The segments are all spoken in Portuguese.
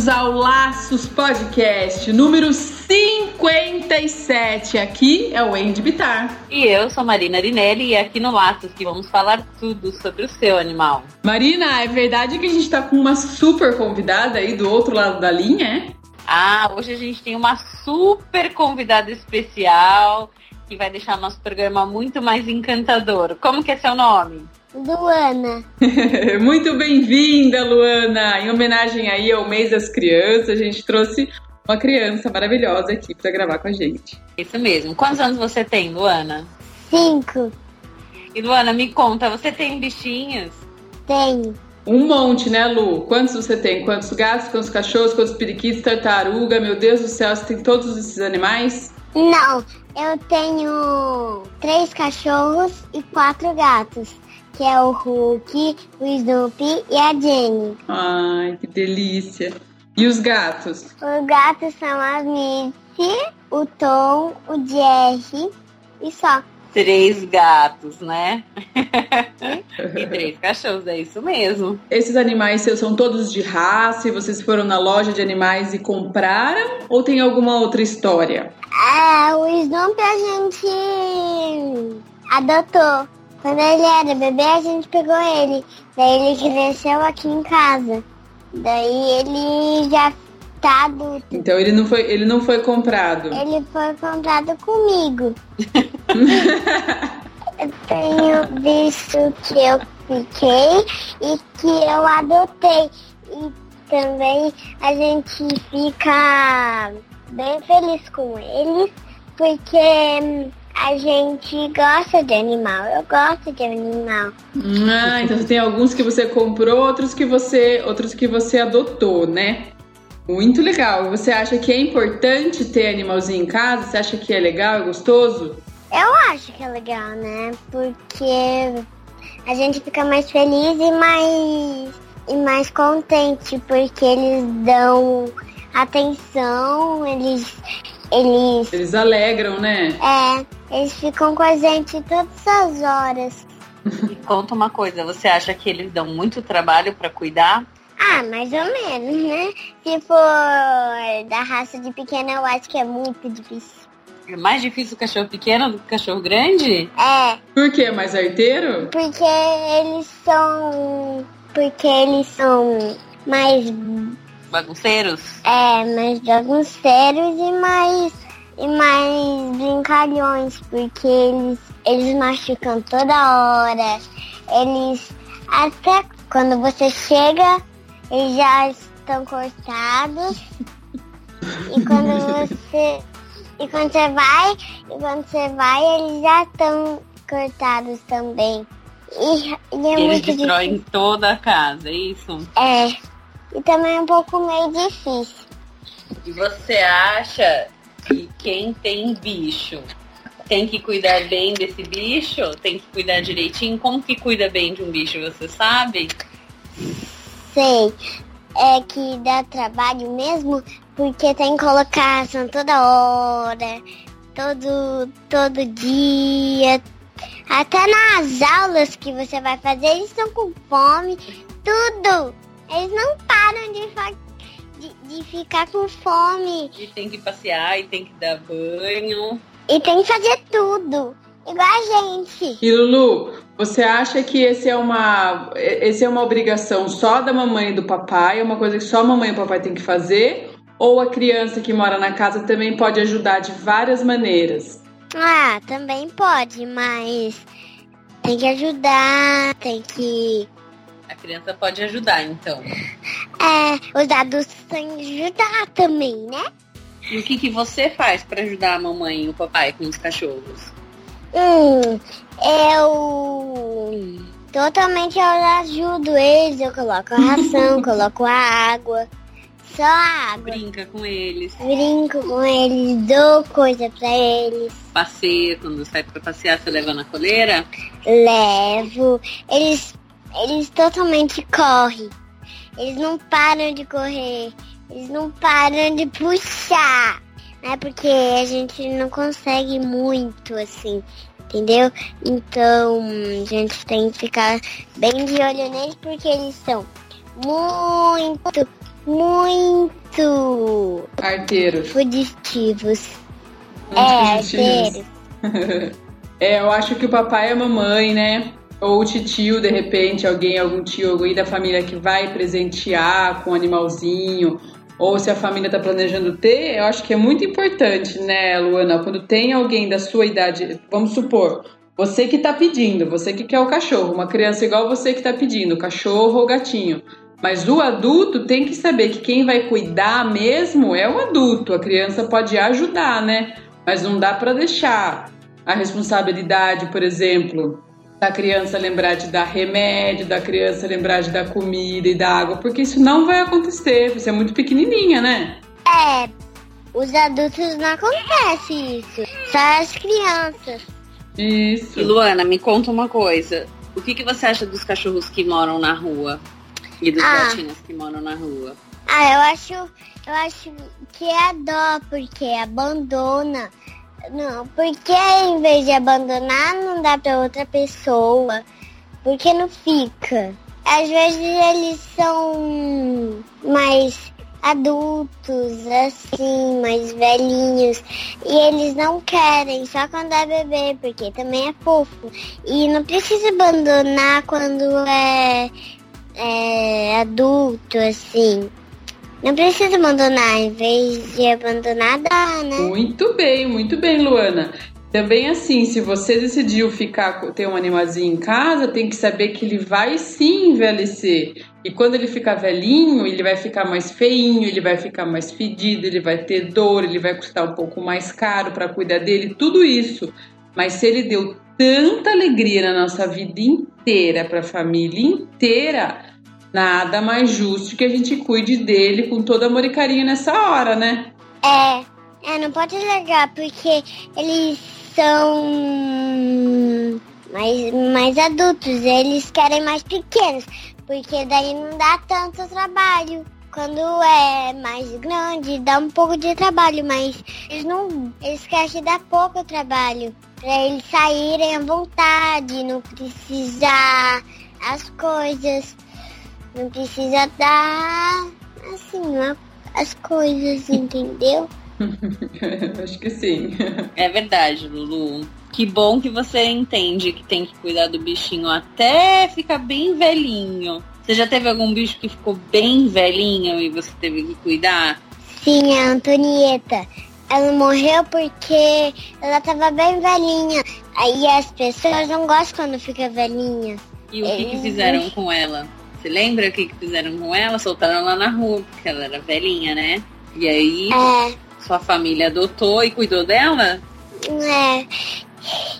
Bem-vindos ao Laços Podcast número 57. Aqui é o Andy Bitar. E eu sou Marina Arinelli e aqui no Laços que vamos falar tudo sobre o seu animal. Marina, é verdade que a gente tá com uma super convidada aí do outro lado da linha, é? Ah, hoje a gente tem uma super convidada especial que vai deixar nosso programa muito mais encantador. Como que é seu nome? Luana. Muito bem-vinda, Luana! Em homenagem aí ao mês das crianças, a gente trouxe uma criança maravilhosa aqui para gravar com a gente. Isso mesmo. Quantos anos você tem, Luana? Cinco. E Luana, me conta, você tem bichinhos? Tenho. Um monte, né, Lu? Quantos você tem? Quantos gatos, quantos cachorros, quantos periquitos, tartaruga? Meu Deus do céu, você tem todos esses animais? Não, eu tenho três cachorros e quatro gatos. Que é o Hulk, o Snoopy e a Jenny. Ai, que delícia. E os gatos? Os gatos são a Mitzi, o Tom, o Jerry e só. Três gatos, né? e três cachorros, é isso mesmo. Esses animais seus são todos de raça e vocês foram na loja de animais e compraram? Ou tem alguma outra história? É, o Snoopy a gente adotou. Quando ele era bebê, a gente pegou ele. Daí ele cresceu aqui em casa. Daí ele já tá adulto. Então ele não foi, ele não foi comprado. Ele foi comprado comigo. eu tenho bicho que eu fiquei e que eu adotei. E também a gente fica bem feliz com eles, porque hum, a gente gosta de animal. Eu gosto de animal. Ah, então tem alguns que você comprou, outros que você, outros que você adotou, né? Muito legal. Você acha que é importante ter animalzinho em casa? Você acha que é legal, é gostoso? Eu acho que é legal, né? Porque a gente fica mais feliz e mais, e mais contente, porque eles dão atenção, eles. Eles. Eles alegram, né? É, eles ficam com a gente todas as horas. E conta uma coisa, você acha que eles dão muito trabalho para cuidar? Ah, mais ou menos, né? Se for da raça de pequena, eu acho que é muito difícil. É mais difícil o cachorro pequeno do que o cachorro grande? É, Por quê? Mais arteiro? porque eles são. Porque eles são mais. Bagunceiros? É, mais bagunceiros e mais. E mais brincalhões, porque eles, eles machucam toda hora. Eles. Até quando você chega, eles já estão cortados. E quando você. E quando você vai, e quando você vai, eles já estão cortados também. E, e é Eles muito destroem difícil. toda a casa, é isso? É. E também é um pouco meio difícil. E você acha que quem tem bicho tem que cuidar bem desse bicho? Tem que cuidar direitinho? Como que cuida bem de um bicho, você sabe? Sei. É que dá trabalho mesmo, porque tem que colocar ação toda hora, todo, todo dia. Até nas aulas que você vai fazer, eles estão com fome, tudo. Eles não param de, fa- de, de ficar com fome. E tem que passear e tem que dar banho. E tem que fazer tudo. Igual a gente. E Lulu, você acha que esse é uma, esse é uma obrigação só da mamãe e do papai? É uma coisa que só a mamãe e o papai tem que fazer? Ou a criança que mora na casa também pode ajudar de várias maneiras? Ah, também pode, mas tem que ajudar, tem que. A criança pode ajudar, então. É, os adultos têm ajudar também, né? E o que, que você faz para ajudar a mamãe e o papai com os cachorros? Hum, eu totalmente eu ajudo eles, eu coloco a ração, coloco a água, só água. Brinca com eles. Brinco com eles, dou coisa pra eles. Passeia, quando sai pra passear, você leva na coleira? Levo. Eles, eles totalmente correm. Eles não param de correr. Eles não param de puxar. Né? Porque a gente não consegue muito, assim. Entendeu? Então a gente tem que ficar bem de olho neles porque eles são muito, muito Arteiros. fugitivos. Muito É, positivos. é, eu acho que o papai e a mamãe, né? Ou o tio, de repente, alguém, algum tio, alguém da família que vai presentear com um animalzinho, ou se a família tá planejando ter, eu acho que é muito importante, né, Luana? Quando tem alguém da sua idade, vamos supor, você que tá pedindo, você que quer o cachorro, uma criança igual você que tá pedindo, cachorro ou gatinho. Mas o adulto tem que saber que quem vai cuidar mesmo é o adulto. A criança pode ajudar, né? Mas não dá para deixar a responsabilidade, por exemplo, da criança lembrar de dar remédio, da criança lembrar de dar comida e dar água, porque isso não vai acontecer. Você é muito pequenininha, né? É, os adultos não acontece isso. Só as crianças. Isso. E Luana, me conta uma coisa. O que, que você acha dos cachorros que moram na rua? E dos Ah. gatinhos que moram na rua? Ah, eu acho, eu acho que é dó, porque abandona. Não, porque em vez de abandonar, não dá pra outra pessoa. Porque não fica. Às vezes eles são mais adultos, assim, mais velhinhos. E eles não querem, só quando é bebê, porque também é fofo. E não precisa abandonar quando é, é adulto, assim. Não precisa abandonar, em vez de abandonar, dá, né? Muito bem, muito bem, Luana. Também assim, se você decidiu ficar ter um animalzinho em casa, tem que saber que ele vai sim envelhecer. E quando ele ficar velhinho, ele vai ficar mais feinho, ele vai ficar mais fedido, ele vai ter dor, ele vai custar um pouco mais caro para cuidar dele, tudo isso. Mas se ele deu tanta alegria na nossa vida inteira, para a família inteira, nada mais justo que a gente cuide dele com todo amor e carinho nessa hora, né? É, é, não pode largar, porque eles são mais, mais adultos, eles querem mais pequenos, porque daí não dá tanto trabalho. Quando é mais grande, dá um pouco de trabalho, mas eles não. Eles querem dar pouco trabalho. Pra eles saírem à vontade, não precisar as coisas. Não precisa dar assim, as coisas, entendeu? Acho que sim. É verdade, Lulu. Que bom que você entende que tem que cuidar do bichinho até ficar bem velhinho. Você já teve algum bicho que ficou bem velhinho e você teve que cuidar? Sim, a Antonieta. Ela morreu porque ela tava bem velhinha. Aí as pessoas não gostam quando fica velhinha. E o que, que fizeram com ela? Você lembra o que, que fizeram com ela? Soltaram ela na rua, porque ela era velhinha, né? E aí, É, sua família adotou e cuidou dela? é.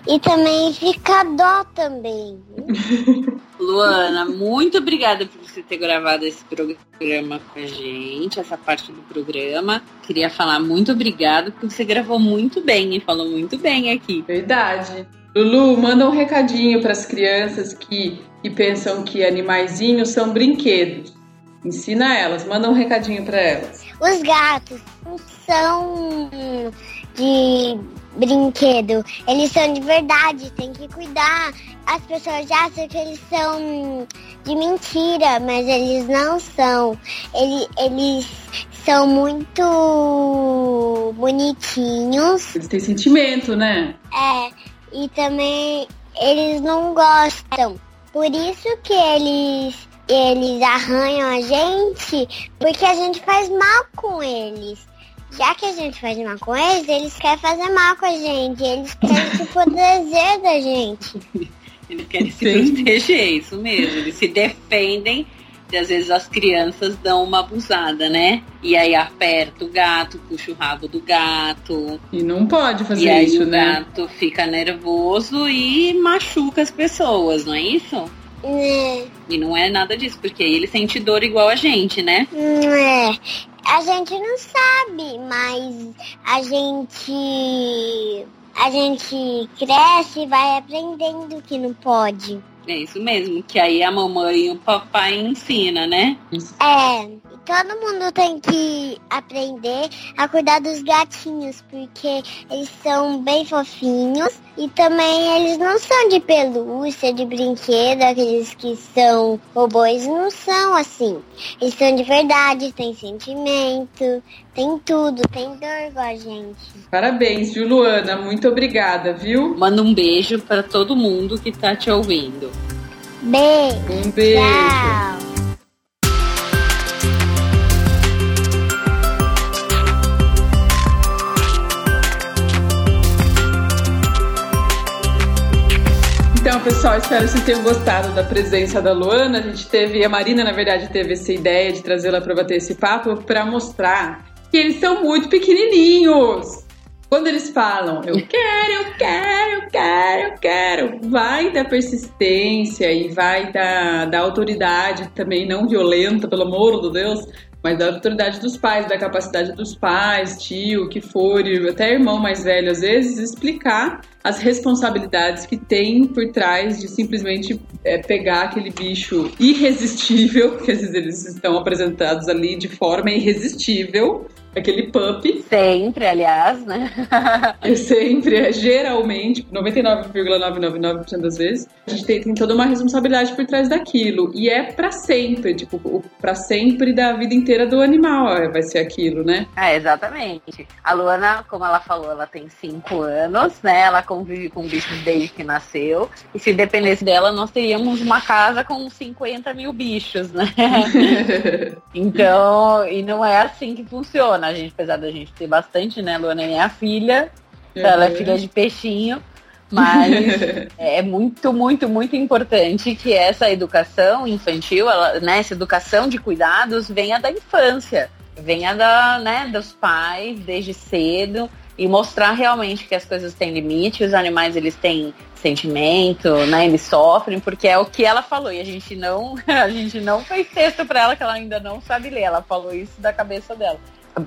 E também fica dó também. Luana, muito obrigada por você ter gravado esse programa com a gente, essa parte do programa. Queria falar muito obrigada, porque você gravou muito bem e falou muito bem aqui. Verdade. Lulu, manda um recadinho para as crianças que, que pensam que animaizinhos são brinquedos. Ensina elas, manda um recadinho para elas. Os gatos não são de brinquedo, eles são de verdade, tem que cuidar. As pessoas acham que eles são de mentira, mas eles não são. Ele- eles são muito bonitinhos. Eles têm sentimento, né? É, e também eles não gostam. Por isso que eles eles arranham a gente, porque a gente faz mal com eles. Já que a gente faz mal com eles, eles querem fazer mal com a gente. Eles querem se proteger da gente. Eles querem se Sim. proteger, isso mesmo. Eles se defendem e às vezes as crianças dão uma abusada, né? E aí aperta o gato, puxa o rabo do gato. E não pode fazer e aí isso, o né? gato fica nervoso e machuca as pessoas, não é isso? É, E não é nada disso, porque ele sente dor igual a gente, né? não é. A gente não sabe, mas a gente a gente cresce e vai aprendendo que não pode. É isso mesmo, que aí a mamãe e o papai ensina, né? É, todo mundo tem que aprender a cuidar dos gatinhos, porque eles são bem fofinhos e também eles não são de pelúcia, de brinquedo, aqueles que são robôs não são assim. Eles são de verdade, têm sentimento, tem tudo, tem dor igual a gente. Parabéns, viu, Luana? Muito obrigada, viu? Manda um beijo para todo mundo que tá te ouvindo. Beijo. Um beijo. Tchau. Então, pessoal, espero que vocês tenham gostado da presença da Luana. A gente teve, a Marina, na verdade, teve essa ideia de trazê-la para bater esse papo para mostrar que eles são muito pequenininhos. Quando eles falam, eu quero, eu quero, eu quero, eu quero, vai da persistência e vai da, da autoridade também não violenta, pelo amor de Deus, mas da autoridade dos pais, da capacidade dos pais, tio, que for, até irmão mais velho às vezes, explicar as responsabilidades que tem por trás de simplesmente é, pegar aquele bicho irresistível, que às vezes eles estão apresentados ali de forma irresistível, aquele pup. Sempre, aliás, né? É sempre, é geralmente, 99,999% das vezes, a gente tem, tem, toda uma responsabilidade por trás daquilo. E é para sempre, tipo, para sempre da vida inteira do animal vai ser aquilo, né? É, exatamente. A Luana, como ela falou, ela tem 5 anos, né? Ela convive com bichos desde que nasceu. E se dependesse dela, nós teríamos uma casa com 50 mil bichos, né? então, e não é assim que funciona. A gente, apesar da gente ter bastante, né? Luana é minha filha. Uhum. Ela é filha de peixinho. Mas é muito, muito, muito importante que essa educação infantil, ela, né, essa educação de cuidados venha da infância, venha da, né, dos pais desde cedo e mostrar realmente que as coisas têm limite, os animais eles têm sentimento, né? Eles sofrem, porque é o que ela falou. E a gente não, a gente não fez texto para ela que ela ainda não sabe ler. Ela falou isso da cabeça dela.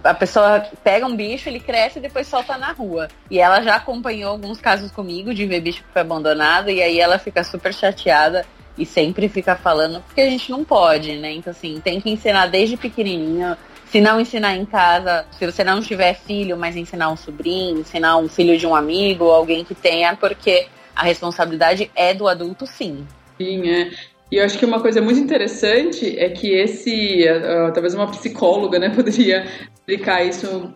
A pessoa pega um bicho, ele cresce e depois solta na rua. E ela já acompanhou alguns casos comigo de ver bicho que foi abandonado, e aí ela fica super chateada e sempre fica falando, porque a gente não pode, né? Então, assim, tem que ensinar desde pequenininho se não ensinar em casa, se você não tiver filho, mas ensinar um sobrinho, ensinar um filho de um amigo, alguém que tenha, porque a responsabilidade é do adulto, sim. Sim, é. E eu acho que uma coisa muito interessante é que esse, uh, talvez uma psicóloga, né, poderia explicar isso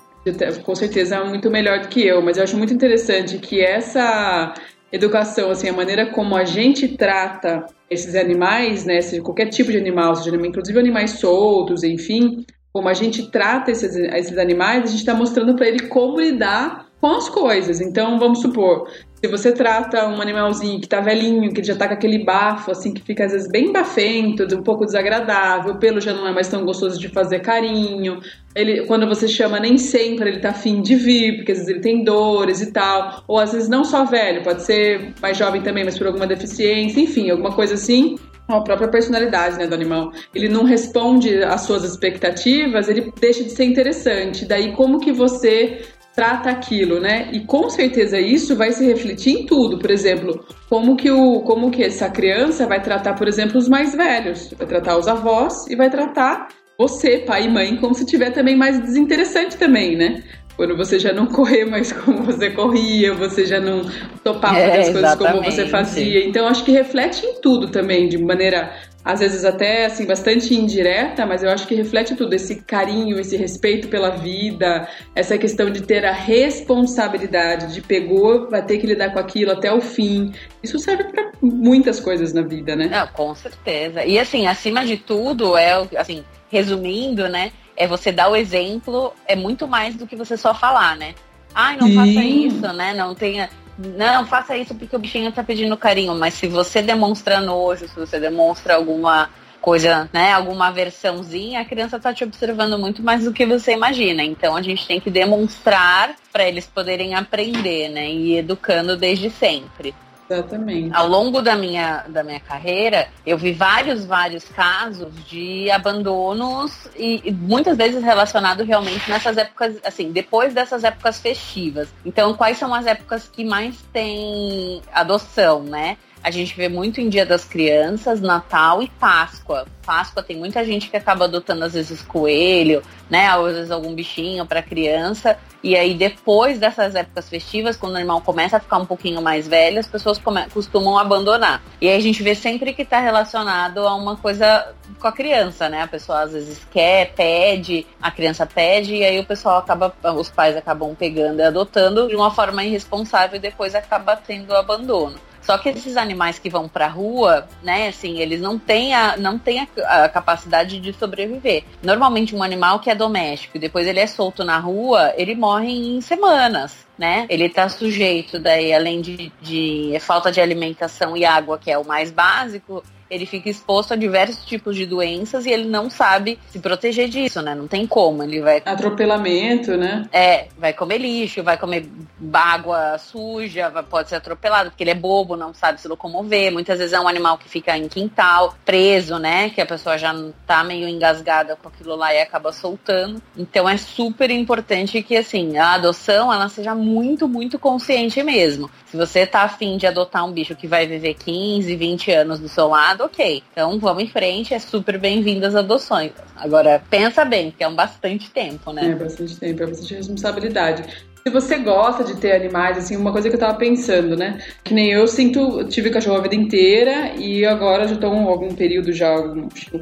com certeza muito melhor do que eu, mas eu acho muito interessante que essa educação, assim, a maneira como a gente trata esses animais, né, seja qualquer tipo de animal, seja inclusive animais soltos, enfim, como a gente trata esses, esses animais, a gente está mostrando para ele como lidar com as coisas. Então, vamos supor, se você trata um animalzinho que tá velhinho, que já tá com aquele bafo, assim, que fica às vezes bem bafento, um pouco desagradável, o pelo já não é mais tão gostoso de fazer carinho. Ele, quando você chama, nem sempre ele tá afim de vir, porque às vezes ele tem dores e tal. Ou às vezes não só velho, pode ser mais jovem também, mas por alguma deficiência, enfim, alguma coisa assim a própria personalidade né, do animal. Ele não responde às suas expectativas, ele deixa de ser interessante. Daí, como que você trata aquilo, né? E com certeza isso vai se refletir em tudo. Por exemplo, como que, o, como que essa criança vai tratar, por exemplo, os mais velhos, vai tratar os avós e vai tratar você, pai e mãe, como se tiver também mais desinteressante também, né? quando você já não correr mais como você corria, você já não topar fazer é, as coisas como você fazia. Então acho que reflete em tudo também, de maneira às vezes até assim bastante indireta, mas eu acho que reflete tudo esse carinho, esse respeito pela vida, essa questão de ter a responsabilidade de pegou, vai ter que lidar com aquilo até o fim. Isso serve para muitas coisas na vida, né? Não, com certeza. E assim, acima de tudo é assim, resumindo, né? é você dar o exemplo, é muito mais do que você só falar, né? Ai, não Sim. faça isso, né? Não tenha. Não, faça isso porque o bichinho tá pedindo carinho. Mas se você demonstra nojo, se você demonstra alguma coisa, né, alguma versãozinha, a criança tá te observando muito mais do que você imagina. Então a gente tem que demonstrar para eles poderem aprender, né, e educando desde sempre. Exatamente. Ao longo da minha, da minha carreira, eu vi vários, vários casos de abandonos e, e muitas vezes relacionado realmente nessas épocas, assim, depois dessas épocas festivas. Então, quais são as épocas que mais tem adoção, né? A gente vê muito em Dia das Crianças, Natal e Páscoa. Páscoa tem muita gente que acaba adotando às vezes coelho, né? Às vezes algum bichinho para criança. E aí depois dessas épocas festivas, quando o animal começa a ficar um pouquinho mais velho, as pessoas costumam abandonar. E aí a gente vê sempre que está relacionado a uma coisa com a criança, né? A pessoa às vezes quer, pede, a criança pede e aí o pessoal acaba, os pais acabam pegando e adotando de uma forma irresponsável e depois acaba tendo abandono. Só que esses animais que vão pra rua, né, assim, eles não têm a, não têm a, a, capacidade de sobreviver. Normalmente um animal que é doméstico e depois ele é solto na rua, ele morre em semanas. Né? Ele está sujeito daí, além de, de falta de alimentação e água, que é o mais básico, ele fica exposto a diversos tipos de doenças e ele não sabe se proteger disso, né? Não tem como. Ele vai. Atropelamento, né? É, vai comer lixo, vai comer água suja, pode ser atropelado, porque ele é bobo, não sabe se locomover. Muitas vezes é um animal que fica em quintal, preso, né? Que a pessoa já tá meio engasgada com aquilo lá e acaba soltando. Então é super importante que, assim, a adoção ela seja muito, muito consciente mesmo. Se você tá afim de adotar um bicho que vai viver 15, 20 anos do seu lado, ok. Então vamos em frente, é super bem-vindo as adoções. Agora, pensa bem, que é um bastante tempo, né? É bastante tempo, é bastante responsabilidade. Se você gosta de ter animais, assim, uma coisa que eu tava pensando, né? Que nem eu sinto, tive cachorro a vida inteira e agora já estou algum período já,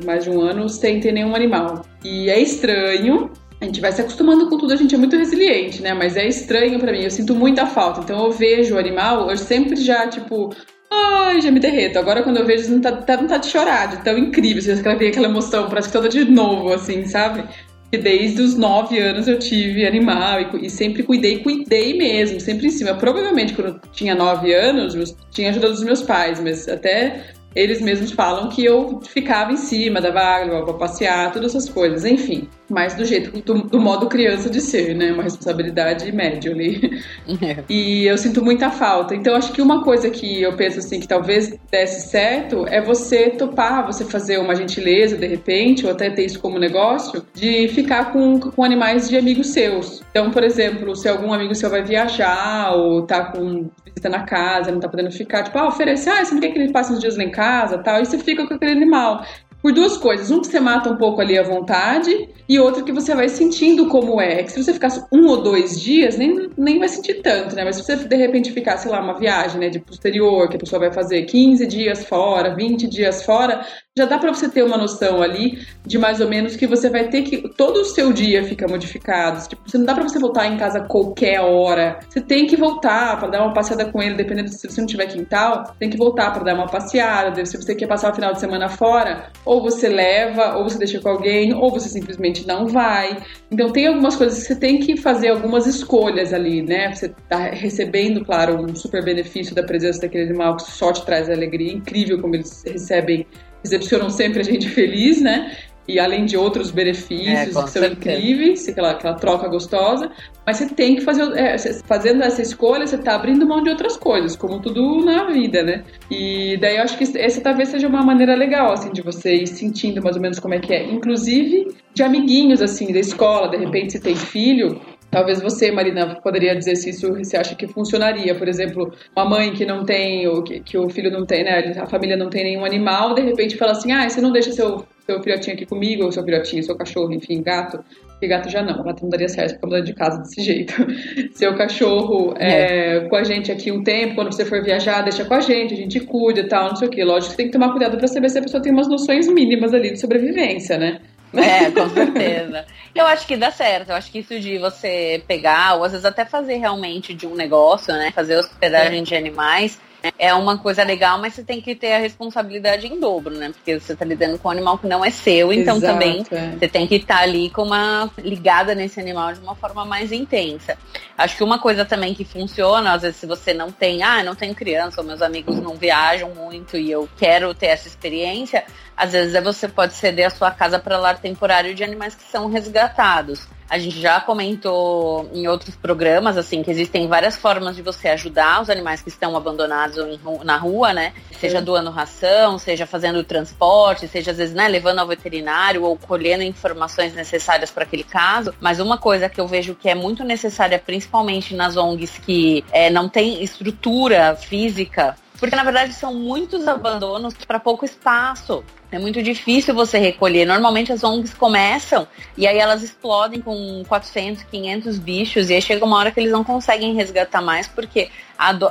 mais de um ano, sem ter nenhum animal. E é estranho, a gente vai se acostumando com tudo, a gente é muito resiliente, né? Mas é estranho para mim, eu sinto muita falta. Então eu vejo o animal, eu sempre já, tipo, Ai, já me derreto. Agora, quando eu vejo, não tá, tá, não tá de chorar, de tão incrível. Você já vê aquela emoção, parece que toda de novo, assim, sabe? E desde os nove anos eu tive animal e, e, sempre cuidei, cuidei mesmo, sempre em cima. Provavelmente, quando eu tinha nove anos, eu tinha ajuda dos meus pais, mas até eles mesmos falam que eu ficava em cima, dava água pra passear, todas essas coisas, enfim. Mas do jeito, do, do modo criança de ser, né? Uma responsabilidade média ali. É. E eu sinto muita falta. Então, acho que uma coisa que eu penso assim, que talvez desse certo, é você topar, você fazer uma gentileza, de repente, ou até ter isso como negócio, de ficar com, com animais de amigos seus. Então, por exemplo, se algum amigo seu vai viajar, ou tá com na casa, não tá podendo ficar, tipo, ah, oferecer, ah, você não quer que ele passe uns dias lá em casa, tal, e você fica com aquele animal por duas coisas. Um que você mata um pouco ali à vontade e outro que você vai sentindo como é. Que se você ficasse um ou dois dias, nem, nem vai sentir tanto, né? Mas se você de repente ficar, sei lá, uma viagem, né, de posterior, que a pessoa vai fazer 15 dias fora, 20 dias fora, já dá para você ter uma noção ali de mais ou menos que você vai ter que todo o seu dia fica modificado. Tipo, você não dá para você voltar em casa qualquer hora. Você tem que voltar para dar uma passeada com ele, dependendo se você não tiver quintal, tem que voltar para dar uma passeada. Se você quer passar o final de semana fora, ou você leva, ou você deixa com alguém, ou você simplesmente não vai. Então tem algumas coisas que você tem que fazer algumas escolhas ali, né? Você tá recebendo, claro, um super benefício da presença daquele animal que só te traz alegria, incrível como eles recebem recepcionam sempre a gente feliz, né? E além de outros benefícios é, que são certeza. incríveis, aquela, aquela troca gostosa, mas você tem que fazer, é, fazendo essa escolha, você está abrindo mão de outras coisas, como tudo na vida, né? E daí eu acho que essa talvez seja uma maneira legal, assim, de você ir sentindo mais ou menos como é que é. Inclusive de amiguinhos, assim, da escola, de repente se tem filho, Talvez você, Marina, poderia dizer se isso você acha que funcionaria. Por exemplo, uma mãe que não tem, ou que, que o filho não tem, né? A família não tem nenhum animal, de repente fala assim: ah, você não deixa seu, seu filhotinho aqui comigo, ou seu filhotinho, seu cachorro, enfim, gato. E gato já não, gato não daria certo ficar mudando de casa desse jeito. seu cachorro é. É, com a gente aqui um tempo, quando você for viajar, deixa com a gente, a gente cuida e tal, não sei o quê. Lógico que tem que tomar cuidado para saber se a pessoa tem umas noções mínimas ali de sobrevivência, né? É, com certeza. Eu acho que dá certo. Eu acho que isso de você pegar, ou às vezes até fazer realmente de um negócio, né? Fazer hospedagem é. de animais é uma coisa legal, mas você tem que ter a responsabilidade em dobro, né? Porque você está lidando com um animal que não é seu, então Exato, também é. você tem que estar tá ali com uma ligada nesse animal de uma forma mais intensa. Acho que uma coisa também que funciona, às vezes se você não tem, ah, não tenho criança, ou meus amigos não viajam muito e eu quero ter essa experiência, às vezes você pode ceder a sua casa para lar temporário de animais que são resgatados. A gente já comentou em outros programas, assim, que existem várias formas de você ajudar os animais que estão abandonados na rua, né? Seja doando ração, seja fazendo transporte, seja às vezes, né, levando ao veterinário ou colhendo informações necessárias para aquele caso. Mas uma coisa que eu vejo que é muito necessária, principalmente nas ONGs que é, não tem estrutura física porque na verdade são muitos abandonos para pouco espaço. É muito difícil você recolher. Normalmente as ONGs começam e aí elas explodem com 400, 500 bichos e aí chega uma hora que eles não conseguem resgatar mais porque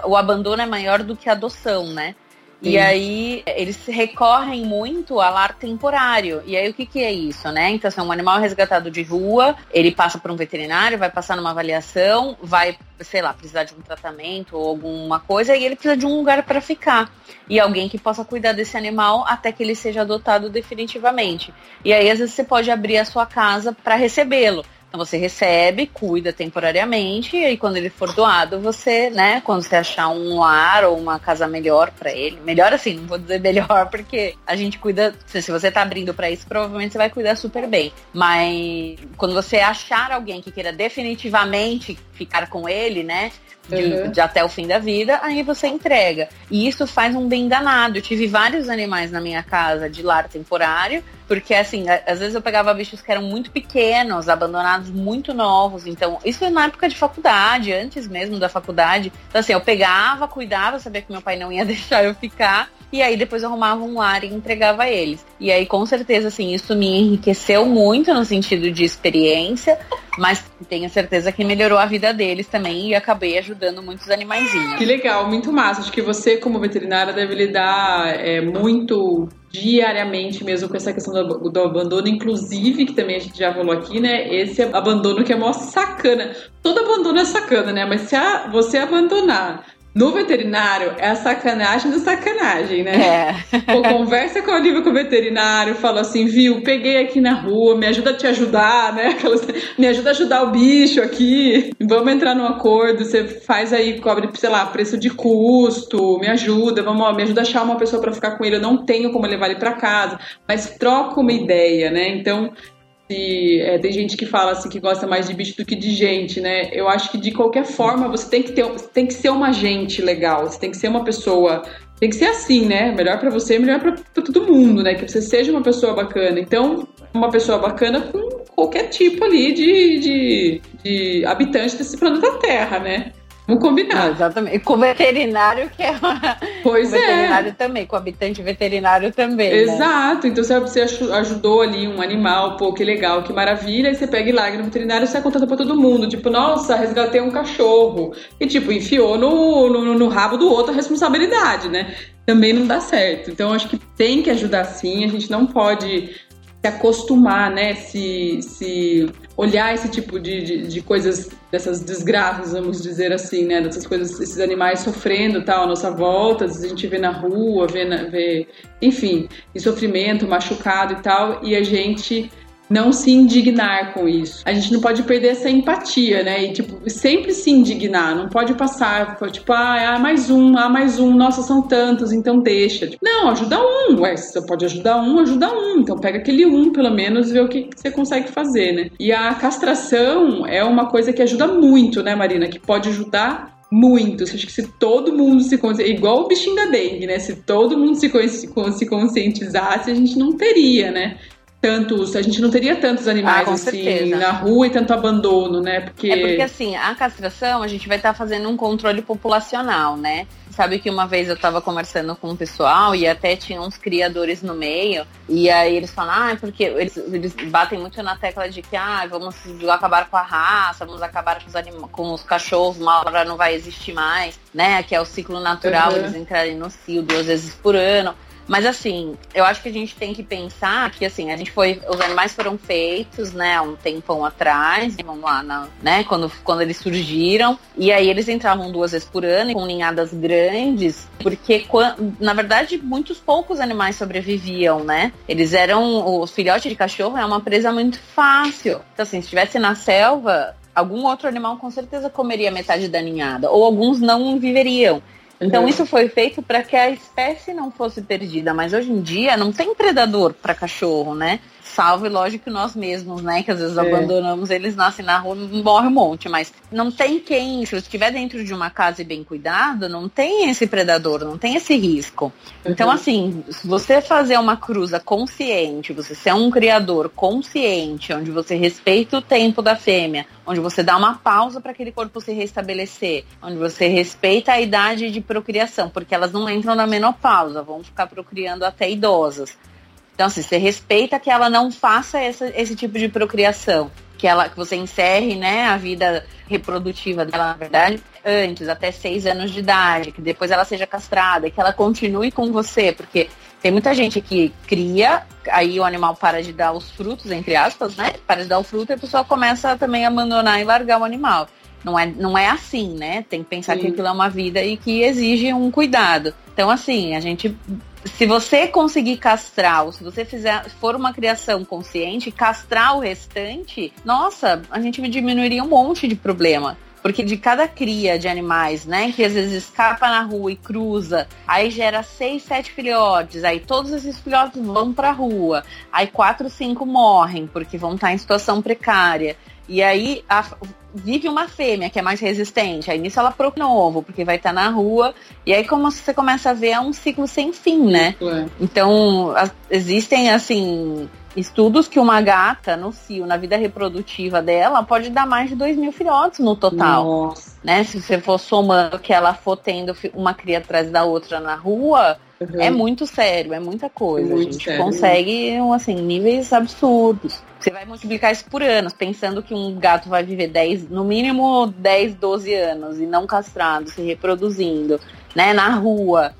o abandono é maior do que a adoção, né? E aí eles recorrem muito a lar temporário. E aí o que, que é isso, né? Então, se assim, um animal resgatado de rua, ele passa por um veterinário, vai passar numa avaliação, vai, sei lá, precisar de um tratamento ou alguma coisa, e ele precisa de um lugar para ficar. E alguém que possa cuidar desse animal até que ele seja adotado definitivamente. E aí, às vezes, você pode abrir a sua casa para recebê-lo. Então você recebe, cuida temporariamente, e aí quando ele for doado, você, né, quando você achar um lar ou uma casa melhor para ele, melhor assim, não vou dizer melhor, porque a gente cuida, se você tá abrindo para isso, provavelmente você vai cuidar super bem. Mas quando você achar alguém que queira definitivamente ficar com ele, né, de, uhum. de, até o fim da vida, aí você entrega. E isso faz um bem danado. Eu tive vários animais na minha casa de lar temporário, porque assim, às vezes eu pegava bichos que eram muito pequenos, abandonados muito novos. Então, isso na época de faculdade, antes mesmo da faculdade. Então, assim, eu pegava, cuidava, sabia que meu pai não ia deixar eu ficar. E aí depois eu arrumava um lar e entregava eles. E aí, com certeza, assim, isso me enriqueceu muito no sentido de experiência, mas tenho certeza que melhorou a vida deles também e acabei ajudando muitos animaizinhos. Que legal, muito massa. Acho que você, como veterinária, deve lidar é, muito diariamente mesmo com essa questão do, do, abandono, inclusive, que também a gente já falou aqui, né? Esse abandono que é mó sacana. Todo abandono é sacana, né? Mas se a, você abandonar no veterinário é a sacanagem da sacanagem, né? É. Pô, conversa com a Olivia com o veterinário, fala assim, viu, peguei aqui na rua, me ajuda a te ajudar, né? Aquelas, me ajuda a ajudar o bicho aqui. Vamos entrar num acordo, você faz aí, cobre, sei lá, preço de custo, me ajuda, vamos, ó, me ajuda a achar uma pessoa para ficar com ele. Eu não tenho como levar ele para casa, mas troca uma ideia, né? Então, se é, tem gente que fala assim que gosta mais de bicho do que de gente, né? Eu acho que de qualquer forma você tem que ter, tem que ser uma gente legal, você tem que ser uma pessoa, tem que ser assim, né? Melhor para você, melhor para todo mundo, né? Que você seja uma pessoa bacana. Então, uma pessoa bacana com qualquer tipo ali de, de, de habitante desse planeta Terra, né? Vamos combinar. exatamente. Com veterinário, que é uma. Pois com é. veterinário também, com habitante veterinário também. Né? Exato. Né? Então você ajudou ali um animal, pô, que legal, que maravilha. E você pega e larga no veterinário e sai contando pra todo mundo. Tipo, nossa, resgatei um cachorro. E tipo, enfiou no, no, no rabo do outro a responsabilidade, né? Também não dá certo. Então acho que tem que ajudar sim. A gente não pode se acostumar, né? Se, se olhar esse tipo de, de, de, coisas, dessas desgraças, vamos dizer assim, né? Dessas coisas, esses animais sofrendo tal à nossa volta, a gente vê na rua, vê, na, vê enfim, em sofrimento, machucado e tal, e a gente não se indignar com isso. A gente não pode perder essa empatia, né? E, tipo, sempre se indignar. Não pode passar, tipo, ah, mais um, ah, mais um, nossa, são tantos, então deixa. Tipo, não, ajuda um. Ué, você pode ajudar um, ajuda um. Então pega aquele um, pelo menos, vê o que você consegue fazer, né? E a castração é uma coisa que ajuda muito, né, Marina? Que pode ajudar muito. Acho que se todo mundo se conscientizasse, igual o bichinho da dengue, né? Se todo mundo se, se conscientizasse, a gente não teria, né? Tantos, a gente não teria tantos animais ah, assim certeza. na rua e tanto abandono, né? Porque É porque assim, a castração, a gente vai estar tá fazendo um controle populacional, né? Sabe que uma vez eu estava conversando com o pessoal e até tinha uns criadores no meio, e aí eles falam, ah, porque eles, eles batem muito na tecla de que ah, vamos acabar com a raça, vamos acabar com os, anima com os cachorros, uma hora não vai existir mais, né? Que é o ciclo natural, uhum. eles entrarem no cio duas vezes por ano. Mas assim, eu acho que a gente tem que pensar que assim, a gente foi. Os animais foram feitos, né, há um tempão atrás, vamos lá, na, né? Quando, quando eles surgiram. E aí eles entravam duas vezes por ano com ninhadas grandes, porque na verdade muitos poucos animais sobreviviam, né? Eles eram. O filhote de cachorro é uma presa muito fácil. Então, assim, se estivesse na selva, algum outro animal com certeza comeria metade da ninhada, ou alguns não viveriam. Então uhum. isso foi feito para que a espécie não fosse perdida, mas hoje em dia não tem predador para cachorro, né? Salve, lógico, nós mesmos, né? Que às vezes é. abandonamos, eles nascem na rua, morre um monte. Mas não tem quem, se estiver dentro de uma casa e bem cuidado, não tem esse predador, não tem esse risco. Então, uhum. Então, assim, se você fazer uma cruza consciente, você ser um criador consciente, onde você respeita o tempo da fêmea, onde você dá uma pausa para aquele corpo se restabelecer, onde você respeita a idade de procriação, porque elas não entram na menopausa, vão ficar procriando até idosas. Então, assim, você respeita que ela não faça essa, esse tipo de procriação. Que, ela, que você encerre né, a vida reprodutiva dela, na verdade, antes, até seis anos de idade, que depois ela seja castrada, que ela continue com você, porque tem muita gente que cria, aí o animal para de dar os frutos, entre aspas, né? Para de dar o fruto e a pessoa começa também a abandonar e largar o animal. Não é, não é assim, né? Tem que pensar Sim. que aquilo é uma vida e que exige um cuidado. Então, assim, a gente se você conseguir castrar, ou se você fizer, for uma criação consciente, castrar o restante, nossa, a gente diminuiria um monte de problema. Porque de cada cria de animais, né, que às vezes escapa na rua e cruza, aí gera seis, sete filhotes, aí todos esses filhotes vão pra rua, aí quatro, cinco morrem porque vão estar em situação precária. E aí a, vive uma fêmea que é mais resistente. Aí nisso ela procura novo, porque vai estar tá na rua. E aí como você começa a ver, é um ciclo sem fim, né? É. Então, existem assim estudos que uma gata no cio, na vida reprodutiva dela, pode dar mais de 2 mil filhotes no total. Nossa. Né? Se você for somando que ela for tendo uma cria atrás da outra na rua, Uhum. É muito sério, é muita coisa. Muito a gente sério. consegue, assim, níveis absurdos. Você vai multiplicar isso por anos, pensando que um gato vai viver 10, no mínimo 10, 12 anos e não castrado, se reproduzindo, né, na rua,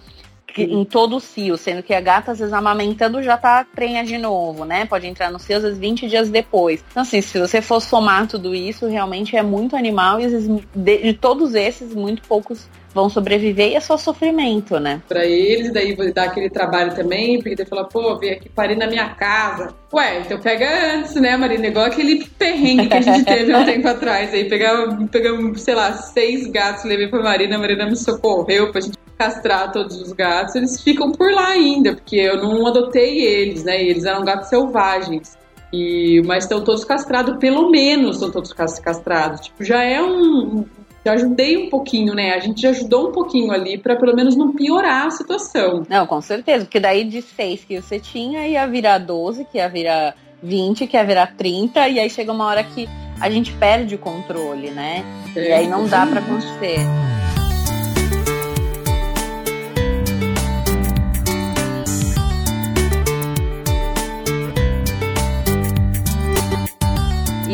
em todo o cio, sendo que a gata, às vezes, amamentando já tá prenha de novo, né? Pode entrar no cio, às vezes, 20 dias depois. Então, assim, se você for somar tudo isso, realmente é muito animal e, às vezes, de, de todos esses, muito poucos vão sobreviver e é só sofrimento, né? Pra eles, daí dar aquele trabalho também, porque daí fala, pô, vem aqui parir na minha casa. Ué, então pega antes, né, Marina? Igual aquele perrengue que a gente teve há um tempo atrás aí. Pegamos, pegamos, sei lá, seis gatos, levei pra Marina, a Marina me socorreu pra gente castrar todos os gatos, eles ficam por lá ainda, porque eu não adotei eles, né? Eles eram gatos selvagens. E, mas estão todos castrados, pelo menos estão todos castrados. Tipo, já é um, já ajudei um pouquinho, né? A gente já ajudou um pouquinho ali para pelo menos não piorar a situação. Não, com certeza, porque daí de 6 que você tinha ia virar 12, que ia virar 20, que ia virar 30, e aí chega uma hora que a gente perde o controle, né? É. E aí não dá para acontecer.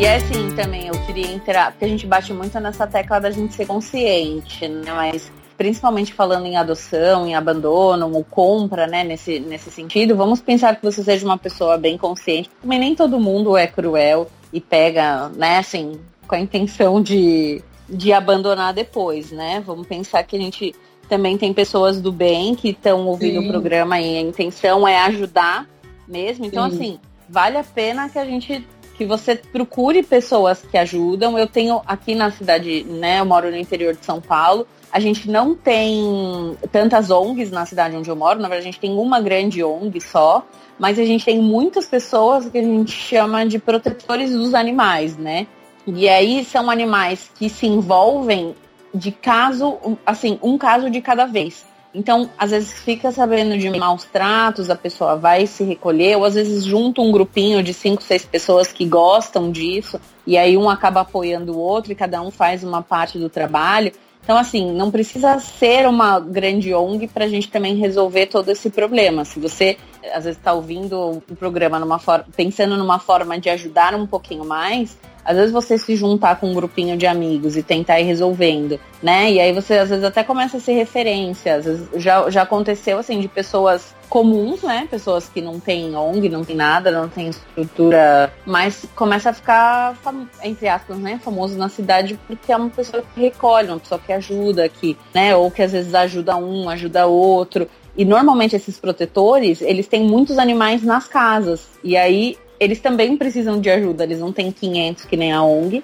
E é assim também, eu queria entrar, porque a gente bate muito nessa tecla da gente ser consciente, né? Mas principalmente falando em adoção, em abandono, ou compra, né, nesse, nesse sentido, vamos pensar que você seja uma pessoa bem consciente, também nem todo mundo é cruel e pega, né, assim, com a intenção de, de abandonar depois, né? Vamos pensar que a gente também tem pessoas do bem que estão ouvindo Sim. o programa e a intenção é ajudar mesmo. Então, Sim. assim, vale a pena que a gente que você procure pessoas que ajudam. Eu tenho aqui na cidade, né? Eu moro no interior de São Paulo. A gente não tem tantas ONGs na cidade onde eu moro, na verdade a gente tem uma grande ONG só, mas a gente tem muitas pessoas que a gente chama de protetores dos animais, né? E aí são animais que se envolvem de caso, assim, um caso de cada vez. Então, às vezes fica sabendo de maus tratos, a pessoa vai se recolher, ou às vezes junta um grupinho de cinco, seis pessoas que gostam disso, e aí um acaba apoiando o outro e cada um faz uma parte do trabalho. Então, assim, não precisa ser uma grande ONG para a gente também resolver todo esse problema. Se você, às vezes, está ouvindo o programa numa forma, pensando numa forma de ajudar um pouquinho mais, às vezes você se juntar com um grupinho de amigos e tentar ir resolvendo, né? E aí você às vezes até começa a ser referência. Às vezes já, já aconteceu assim de pessoas comuns, né? Pessoas que não têm ONG, não tem nada, não tem estrutura, mas começa a ficar, entre aspas, né, famoso na cidade porque é uma pessoa que recolhe, uma pessoa que ajuda aqui, né? Ou que às vezes ajuda um, ajuda outro. E normalmente esses protetores, eles têm muitos animais nas casas. E aí eles também precisam de ajuda, eles não têm 500 que nem a ONG.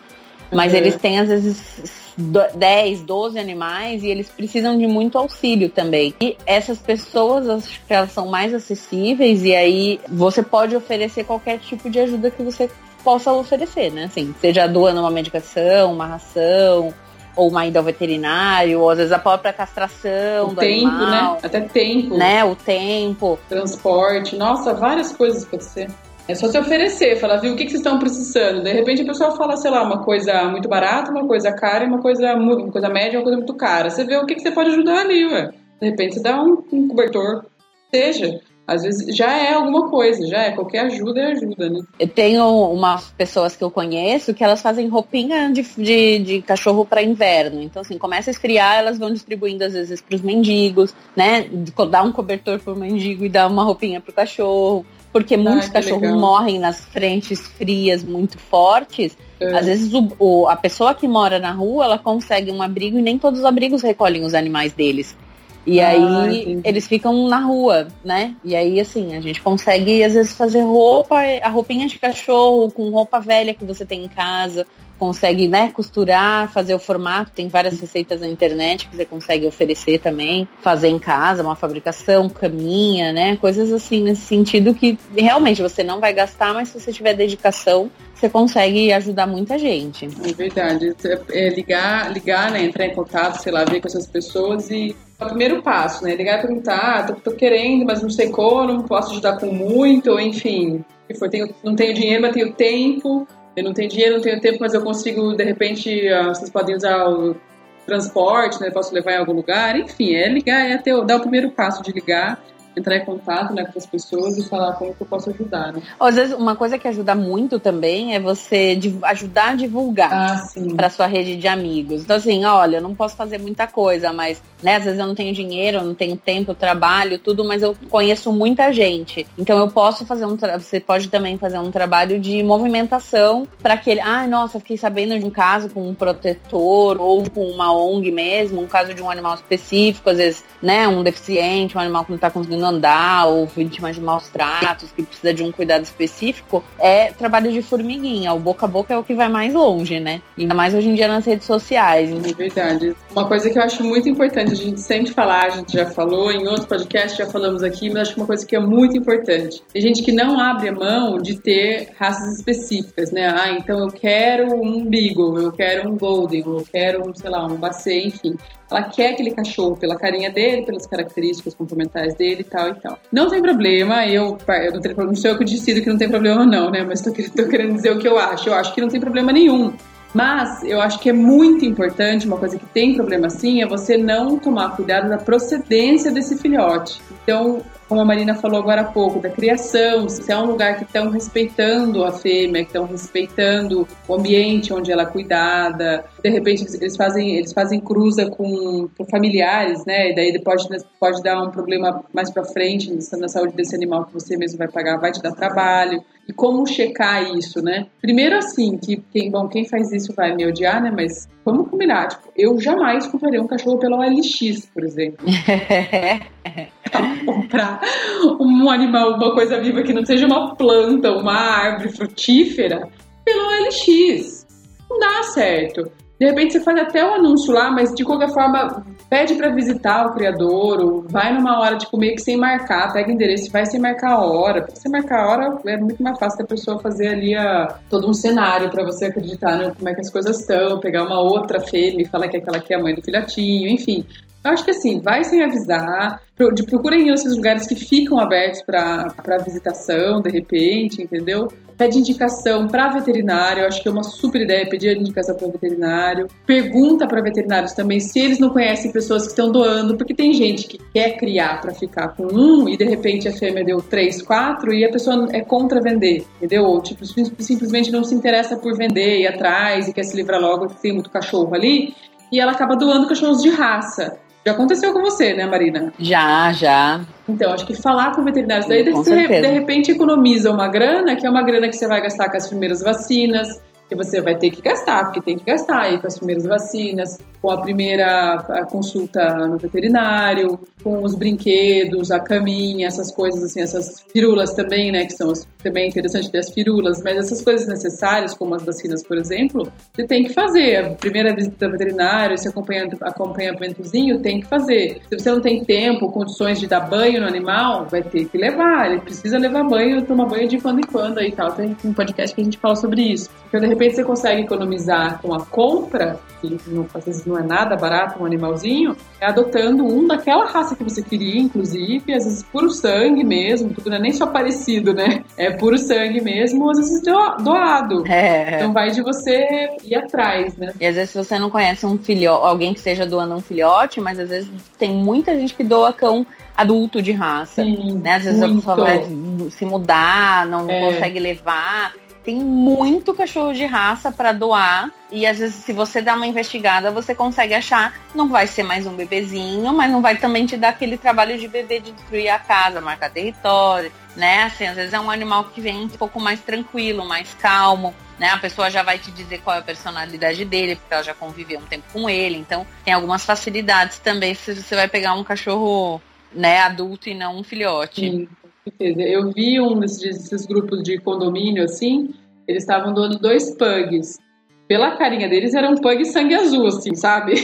Mas uhum. eles têm, às vezes, 10, 12 animais e eles precisam de muito auxílio também. E essas pessoas, acho que elas são mais acessíveis e aí você pode oferecer qualquer tipo de ajuda que você possa oferecer, né? Assim, seja doando uma medicação, uma ração, ou uma ida ao veterinário, ou às vezes a própria castração o do tempo, né? animal. né? Até tempo. Né? O tempo. Transporte. Nossa, várias coisas pode ser. É só se oferecer, falar, viu, o que, que vocês estão precisando? De repente a pessoa fala, sei lá, uma coisa muito barata, uma coisa cara e uma coisa, uma coisa média, uma coisa muito cara. Você vê o que, que você pode ajudar ali, ué. De repente você dá um, um cobertor, seja. Às vezes já é alguma coisa, já é. Qualquer ajuda é ajuda, né? Eu tenho umas pessoas que eu conheço que elas fazem roupinha de, de, de cachorro para inverno. Então, assim, começa a esfriar, elas vão distribuindo às vezes para os mendigos, né? Dá um cobertor pro mendigo e dá uma roupinha pro cachorro porque muitos cachorros legal. morrem nas frentes frias muito fortes. É. Às vezes o, o, a pessoa que mora na rua, ela consegue um abrigo e nem todos os abrigos recolhem os animais deles. E ah, aí entendi. eles ficam na rua, né? E aí, assim, a gente consegue, às vezes, fazer roupa, a roupinha de cachorro com roupa velha que você tem em casa consegue né, costurar, fazer o formato. Tem várias receitas na internet que você consegue oferecer também, fazer em casa, uma fabricação, caminha, né? Coisas assim nesse sentido que realmente você não vai gastar, mas se você tiver dedicação, você consegue ajudar muita gente. É verdade. É ligar, ligar, né? Entrar em contato, sei lá, ver com essas pessoas e é o primeiro passo, né? Ligar e perguntar, ah, tô, tô, querendo, mas não sei como, não posso ajudar com muito, enfim. For, tenho, não tenho dinheiro, mas tenho tempo eu não tenho dinheiro, não tenho tempo, mas eu consigo, de repente, uh, vocês podem usar o transporte, né? Posso levar em algum lugar, enfim, é ligar, é ter, dar o primeiro passo de ligar entrar em contato né, com as pessoas e falar como que eu posso ajudar. Né? Às vezes, uma coisa que ajuda muito também é você ajudar a divulgar ah, para sua rede de amigos. Então, assim, olha, eu não posso fazer muita coisa, mas né, às vezes eu não tenho dinheiro, eu não tenho tempo, eu trabalho, tudo, mas eu conheço muita gente. Então, eu posso fazer um. Você pode também fazer um trabalho de movimentação para aquele. Ah, nossa, fiquei sabendo de um caso com um protetor ou com uma ONG mesmo, um caso de um animal específico, às vezes, né, um deficiente, um animal que não está conseguindo andar ou vítima de maus tratos, que precisa de um cuidado específico, é trabalho de formiguinha. O boca a boca é o que vai mais longe, né? Ainda mais hoje em dia nas redes sociais. É verdade. Uma coisa que eu acho muito importante a gente sempre falar, a gente já falou em outros podcasts, já falamos aqui, mas acho que uma coisa que é muito importante. Tem gente que não abre a mão de ter raças específicas, né? Ah, então eu quero um Beagle, eu quero um Golden, eu quero, sei lá, um Basset, enfim. Ela quer aquele cachorro pela carinha dele, pelas características complementares dele e tal e tal. Não tem problema, eu, eu não, tenho, não sou eu que decido que não tem problema não, né? Mas tô, tô querendo dizer o que eu acho. Eu acho que não tem problema nenhum. Mas eu acho que é muito importante, uma coisa que tem problema sim, é você não tomar cuidado da procedência desse filhote. Então, como a Marina falou agora há pouco, da criação, se é um lugar que estão respeitando a fêmea, que estão respeitando o ambiente onde ela é cuidada, de repente eles fazem, eles fazem cruza com, com familiares, né? E daí pode, pode dar um problema mais para frente na saúde desse animal que você mesmo vai pagar, vai te dar trabalho. E como checar isso, né? Primeiro assim, que quem, bom, quem faz isso vai me odiar, né? Mas vamos combinar, tipo, eu jamais compraria um cachorro pela OLX, por exemplo. comprar um animal, uma coisa viva que não seja uma planta, uma árvore frutífera, pelo OLX. Não dá certo. De repente você faz até o um anúncio lá, mas de qualquer forma pede para visitar o criador, ou vai numa hora, tipo, meio que sem marcar, pega endereço vai sem marcar a hora. Porque sem marcar a hora é muito mais fácil da pessoa fazer ali a, todo um cenário para você acreditar né, como é que as coisas estão, pegar uma outra fêmea e falar que aquela aqui é a mãe do filhotinho, enfim. Eu acho que assim, vai sem avisar, de procurem esses lugares que ficam abertos para visitação, de repente, entendeu? Pede indicação para veterinário, acho que é uma super ideia pedir indicação para veterinário. Pergunta para veterinários também se eles não conhecem pessoas que estão doando, porque tem gente que quer criar para ficar com um e de repente a fêmea deu três, quatro e a pessoa é contra vender, entendeu? Ou tipo, simplesmente não se interessa por vender, ir atrás e quer se livrar logo, tem muito cachorro ali, e ela acaba doando cachorros de raça. Já aconteceu com você, né, Marina? Já, já. Então, acho que falar com veterinários, daí você de repente economiza uma grana, que é uma grana que você vai gastar com as primeiras vacinas, que você vai ter que gastar, porque tem que gastar aí com as primeiras vacinas, com a primeira consulta no veterinário, com os brinquedos, a caminha, essas coisas assim, essas firulas também, né, que são também é interessante ter as firulas, mas essas coisas necessárias, como as vacinas, por exemplo, você tem que fazer. A primeira visita ao veterinário, esse acompanhamento, acompanhamentozinho, tem que fazer. Se você não tem tempo, condições de dar banho no animal, vai ter que levar. Ele precisa levar banho, tomar banho de quando em quando aí tal. Tem um podcast que a gente fala sobre isso. Então, de repente, você consegue economizar com a compra, que não, vezes não é nada barato um animalzinho, é adotando um daquela raça que você queria, inclusive, às vezes puro sangue mesmo, tudo não é nem só parecido, né? É puro sangue mesmo, às vezes doado. É. Então vai de você ir atrás, né? E às vezes você não conhece um filhote, alguém que esteja doando um filhote, mas às vezes tem muita gente que doa cão adulto de raça. Sim, né? Às vezes muito. a pessoa vai se mudar, não é. consegue levar tem muito cachorro de raça para doar. E às vezes se você dá uma investigada você consegue achar. Não vai ser mais um bebezinho mas não vai também te dar aquele trabalho de bebê de destruir a casa marcar território né? Assim às vezes é um animal que vem um pouco mais tranquilo mais calmo né? A pessoa já vai te dizer qual é a personalidade dele porque ela já conviveu um tempo com ele. Então tem algumas facilidades também se você vai pegar um cachorro né adulto e não um filhote. Sim certeza. Eu vi um desses, desses grupos de condomínio assim, eles estavam doando dois pugs. Pela carinha deles, era um pug sangue azul, assim, sabe?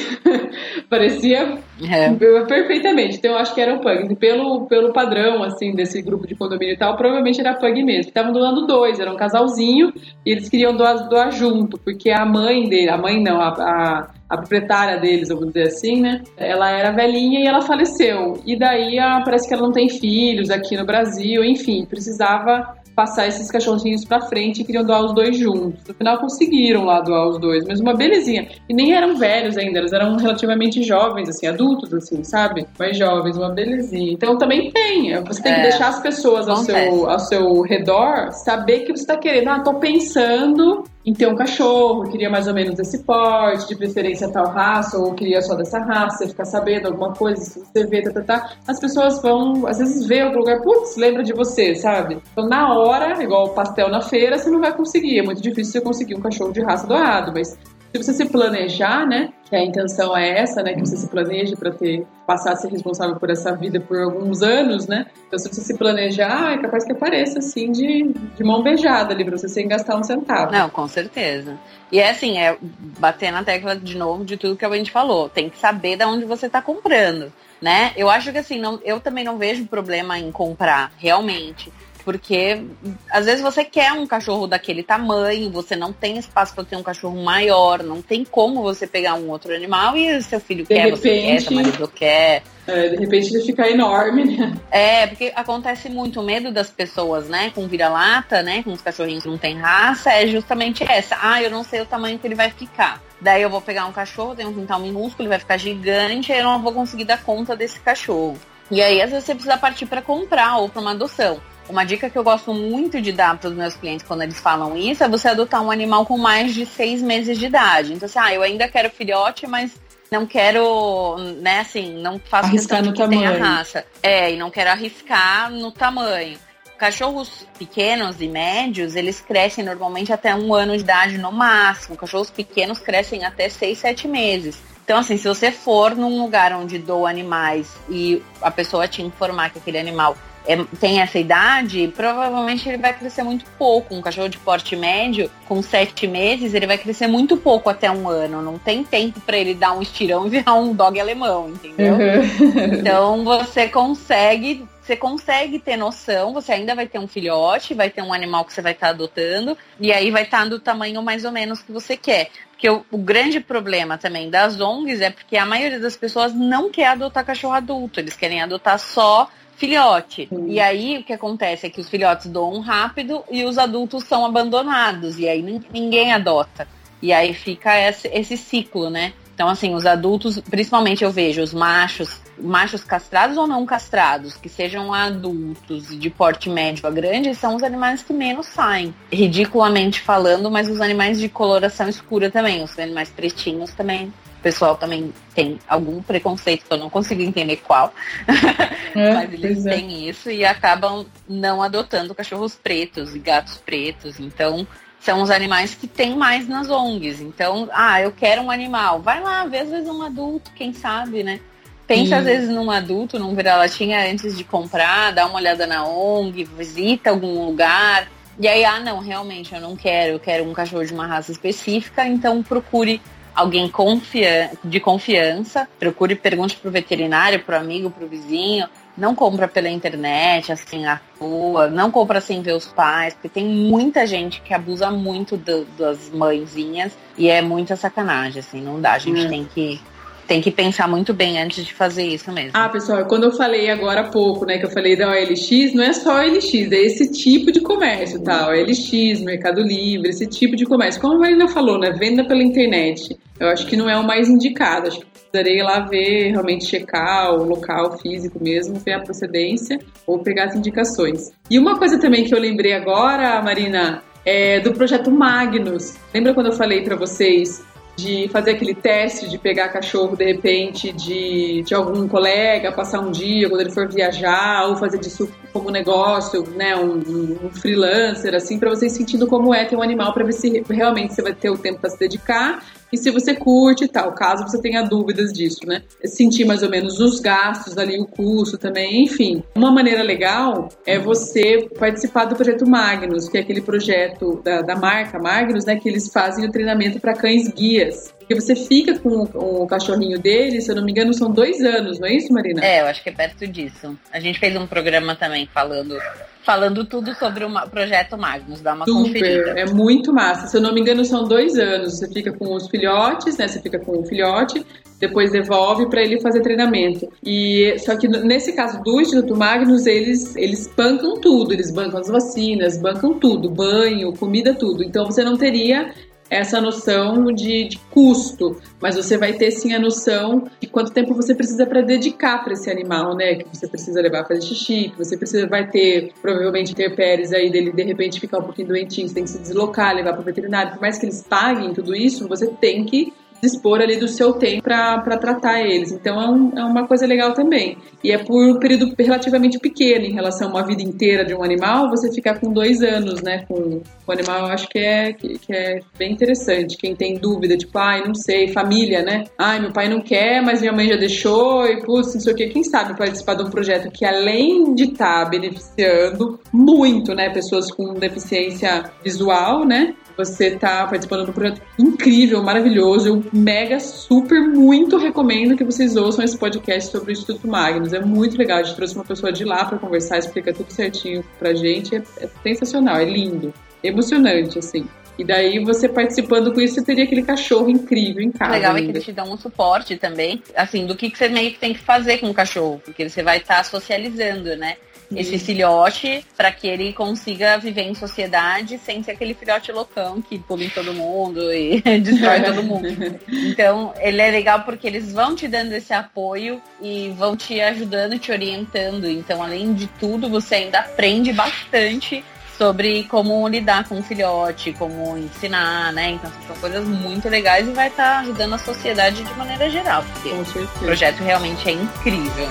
Parecia é. perfeitamente. Então, eu acho que eram pugs. E pelo, pelo padrão, assim, desse grupo de condomínio e tal, provavelmente era pug mesmo. Estavam doando dois, era um casalzinho, e eles queriam doar, doar junto, porque a mãe dele, a mãe não, a, a a proprietária deles, vou dizer assim, né? Ela era velhinha e ela faleceu. E daí a, parece que ela não tem filhos aqui no Brasil, enfim, precisava passar esses cachorrinhos pra frente e queriam doar os dois juntos. No final conseguiram lá doar os dois, mas uma belezinha. E nem eram velhos ainda, eles eram relativamente jovens, assim, adultos, assim, sabe? Mais jovens, uma belezinha. Então também tem, você tem que é, deixar as pessoas ao seu, ao seu redor saber que você tá querendo, ah, tô pensando em ter um cachorro, queria mais ou menos desse porte, de preferência tal raça, ou queria só dessa raça, ficar sabendo alguma coisa, se você vê, tá, tá, tá. As pessoas vão, às vezes, ver algum lugar, putz, lembra de você, sabe? Então, na hora, igual pastel na feira, você não vai conseguir. É muito difícil você conseguir um cachorro de raça dourado, mas se você se planejar, né, que a intenção é essa, né, que você se planeje para ter passar a ser responsável por essa vida por alguns anos, né? Então se você se planejar, é capaz que apareça assim de, de mão beijada ali para você sem gastar um centavo. Não, com certeza. E é assim, é bater na tecla de novo de tudo que a gente falou. Tem que saber de onde você está comprando, né? Eu acho que assim, não, eu também não vejo problema em comprar, realmente. Porque às vezes você quer um cachorro daquele tamanho, você não tem espaço para ter um cachorro maior, não tem como você pegar um outro animal e seu filho de quer, repente, você quer, seu marido quer. É, de repente ele fica enorme, né? É, porque acontece muito o medo das pessoas, né, com vira-lata, né, com os cachorrinhos que não tem raça, é justamente essa. Ah, eu não sei o tamanho que ele vai ficar. Daí eu vou pegar um cachorro, tem um quintal minúsculo, ele vai ficar gigante, aí eu não vou conseguir dar conta desse cachorro. E aí, às vezes, você precisa partir para comprar ou para uma adoção. Uma dica que eu gosto muito de dar para os meus clientes quando eles falam isso é você adotar um animal com mais de seis meses de idade. Então, assim, ah, eu ainda quero filhote, mas não quero, né, assim, não faço arriscar no que tamanho. tenha raça. É, e não quero arriscar no tamanho. Cachorros pequenos e médios, eles crescem normalmente até um ano de idade no máximo. Cachorros pequenos crescem até seis, sete meses. Então, assim, se você for num lugar onde doa animais e a pessoa te informar que aquele animal é, tem essa idade, provavelmente ele vai crescer muito pouco. Um cachorro de porte médio, com sete meses, ele vai crescer muito pouco até um ano. Não tem tempo para ele dar um estirão e virar um dog alemão, entendeu? Uhum. Então você consegue. Você consegue ter noção, você ainda vai ter um filhote, vai ter um animal que você vai estar tá adotando, e aí vai estar tá do tamanho mais ou menos que você quer. Porque o, o, grande problema também das ONGs é porque a maioria das pessoas não quer adotar cachorro adulto, eles querem adotar só filhote. Hum. E aí o que acontece é que os filhotes doam rápido e os adultos são abandonados. E aí ninguém adota. E aí fica esse, esse ciclo, né? Então, assim, os adultos, principalmente eu vejo os machos, machos castrados ou não castrados, que sejam adultos de porte médio a grande, são os animais que menos saem. Ridiculamente falando, mas os animais de coloração escura também, os animais pretinhos também pessoal também tem algum preconceito que eu não consigo entender qual. É, Mas eles têm é. isso e acabam não adotando cachorros pretos e gatos pretos. Então, são os animais que tem mais nas ONGs. Então, ah, eu quero um animal. Vai lá, vê às vezes um adulto, quem sabe, né? Pensa às vezes num adulto, num vira-latinha antes de comprar, dá uma olhada na ONG, visita algum lugar. E aí, ah, não, realmente eu não quero, eu quero um cachorro de uma raça específica, então procure alguém confia de confiança, procure, pergunte pro veterinário, pro amigo, pro vizinho. Não compra pela internet, assim, à toa. Não compra sem ver os pais, porque tem muita gente que abusa muito do, das mãezinhas e é muita sacanagem, assim, não dá. A gente hum. tem que tem que pensar muito bem antes de fazer isso mesmo. Ah, pessoal, quando eu falei agora há pouco, né, que eu falei da OLX, não é só OLX, é esse tipo de comércio, tá? OLX, Mercado Livre, esse tipo de comércio. Como a Marina falou, né, venda pela internet. Eu acho que não é o mais indicado. Acho que precisaria ir lá ver, realmente checar o local físico mesmo, ver a procedência ou pegar as indicações. E uma coisa também que eu lembrei agora, Marina, é do projeto Magnus. Lembra quando eu falei para vocês de fazer aquele teste de pegar cachorro de repente de, de algum colega, passar um dia quando ele for viajar, ou fazer disso como negócio, né, um, um freelancer, assim, para vocês sentindo como é ter um animal, para ver se realmente você vai ter o tempo para se dedicar e se você curte e tal, caso você tenha dúvidas disso, né? Sentir mais ou menos os gastos ali, o custo também, enfim. Uma maneira legal é você participar do projeto Magnus, que é aquele projeto da, da marca Magnus, né? Que eles fazem o treinamento para cães guias. Porque você fica com o, cachorrinho dele, se eu não me engano, são dois anos, não é isso, Marina? É, eu acho que é perto disso. A gente fez um programa também falando falando tudo sobre o projeto Magnus, dá uma Super, conferida. É muito massa. Se eu não me engano, são dois anos. Você fica com os filhotes, né? Você fica com o filhote, depois devolve para ele fazer treinamento. E só que nesse caso do Instituto Magnus, eles eles bancam tudo, eles bancam as vacinas, bancam tudo, banho, comida, tudo. Então você não teria essa noção de, de, custo, mas você vai ter sim a noção de quanto tempo você precisa para dedicar para esse animal, né? Que você precisa levar para fazer xixi, que você precisa vai ter provavelmente ter pérez aí dele de repente ficar um pouquinho doentinho, você tem que se deslocar, levar para o veterinário. Por mais que eles paguem tudo isso, você tem que dispor ali do seu tempo para tratar eles. Então é, um, é, uma coisa legal também. E é por um período relativamente pequeno em relação a uma vida inteira de um animal, você ficar com dois anos, né? Com o animal, eu acho que é, que, que é bem interessante. Quem tem dúvida, tipo, ai, não sei, família, né? Ai, meu pai não quer, mas minha mãe já deixou, e putz, não sei o quê. Quem sabe participar de um projeto que, além de estar tá beneficiando muito, né, pessoas com deficiência visual, né? Você está participando de um projeto incrível, maravilhoso. Eu mega, super, muito recomendo que vocês ouçam esse podcast sobre o Instituto Magnus. É muito legal. A gente trouxe uma pessoa de lá para conversar, explica tudo certinho pra gente. É, é sensacional, é lindo, emocionante, assim. E daí você participando com isso, você teria aquele cachorro incrível em casa. O legal ainda. é que eles te dão um suporte também, assim, do que, que você meio que tem que fazer com o cachorro, porque você vai estar tá socializando, né? Esse filhote para que ele consiga viver em sociedade sem ser aquele filhote loucão que pula em todo mundo e destrói todo mundo. Então, ele é legal porque eles vão te dando esse apoio e vão te ajudando, te orientando. Então, além de tudo, você ainda aprende bastante sobre como lidar com o filhote, como ensinar, né? Então são coisas muito legais e vai estar tá ajudando a sociedade de maneira geral, porque o projeto realmente é incrível.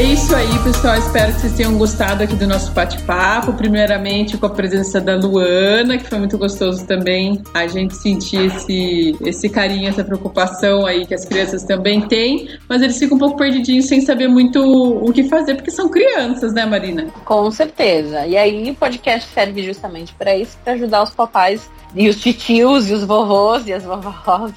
É isso aí, pessoal. Espero que vocês tenham gostado aqui do nosso bate-papo. Primeiramente com a presença da Luana, que foi muito gostoso também a gente sentir esse, esse carinho, essa preocupação aí que as crianças também têm, mas eles ficam um pouco perdidinhos sem saber muito o que fazer, porque são crianças, né, Marina? Com certeza. E aí o podcast serve justamente para isso, para ajudar os papais e os titios e os vovôs e as vovós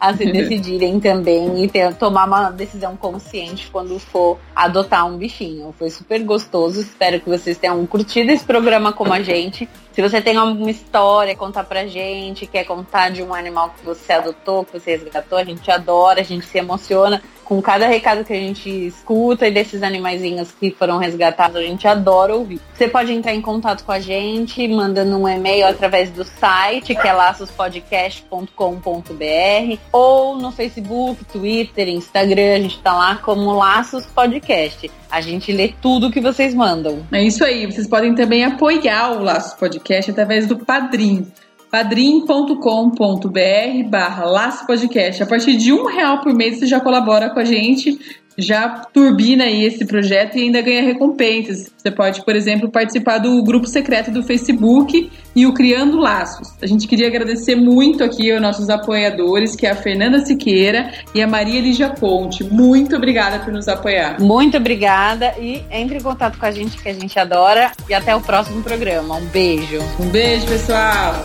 a se decidirem também e ter, tomar uma decisão consciente quando for adotar um bichinho. Foi super gostoso. Espero que vocês tenham curtido esse programa como a gente. Se você tem alguma história, contar pra gente, quer contar de um animal que você adotou, que você resgatou, a gente adora, a gente se emociona com cada recado que a gente escuta e desses animaizinhos que foram resgatados, a gente adora ouvir. Você pode entrar em contato com a gente, mandando um e-mail através do site, que é laçospodcast.com.br, ou no Facebook, Twitter, Instagram, a gente tá lá como Laços Podcast. A gente lê tudo que vocês mandam. É isso aí. Vocês podem também apoiar o Laços Podcast através do Padrim padrim.com.br barra Laço Podcast. A partir de um real por mês você já colabora com a gente, já turbina aí esse projeto e ainda ganha recompensas. Você pode, por exemplo, participar do grupo secreto do Facebook e o Criando Laços. A gente queria agradecer muito aqui aos nossos apoiadores, que é a Fernanda Siqueira e a Maria Lígia Ponte. Muito obrigada por nos apoiar. Muito obrigada e entre em contato com a gente que a gente adora e até o próximo programa. Um beijo. Um beijo, pessoal.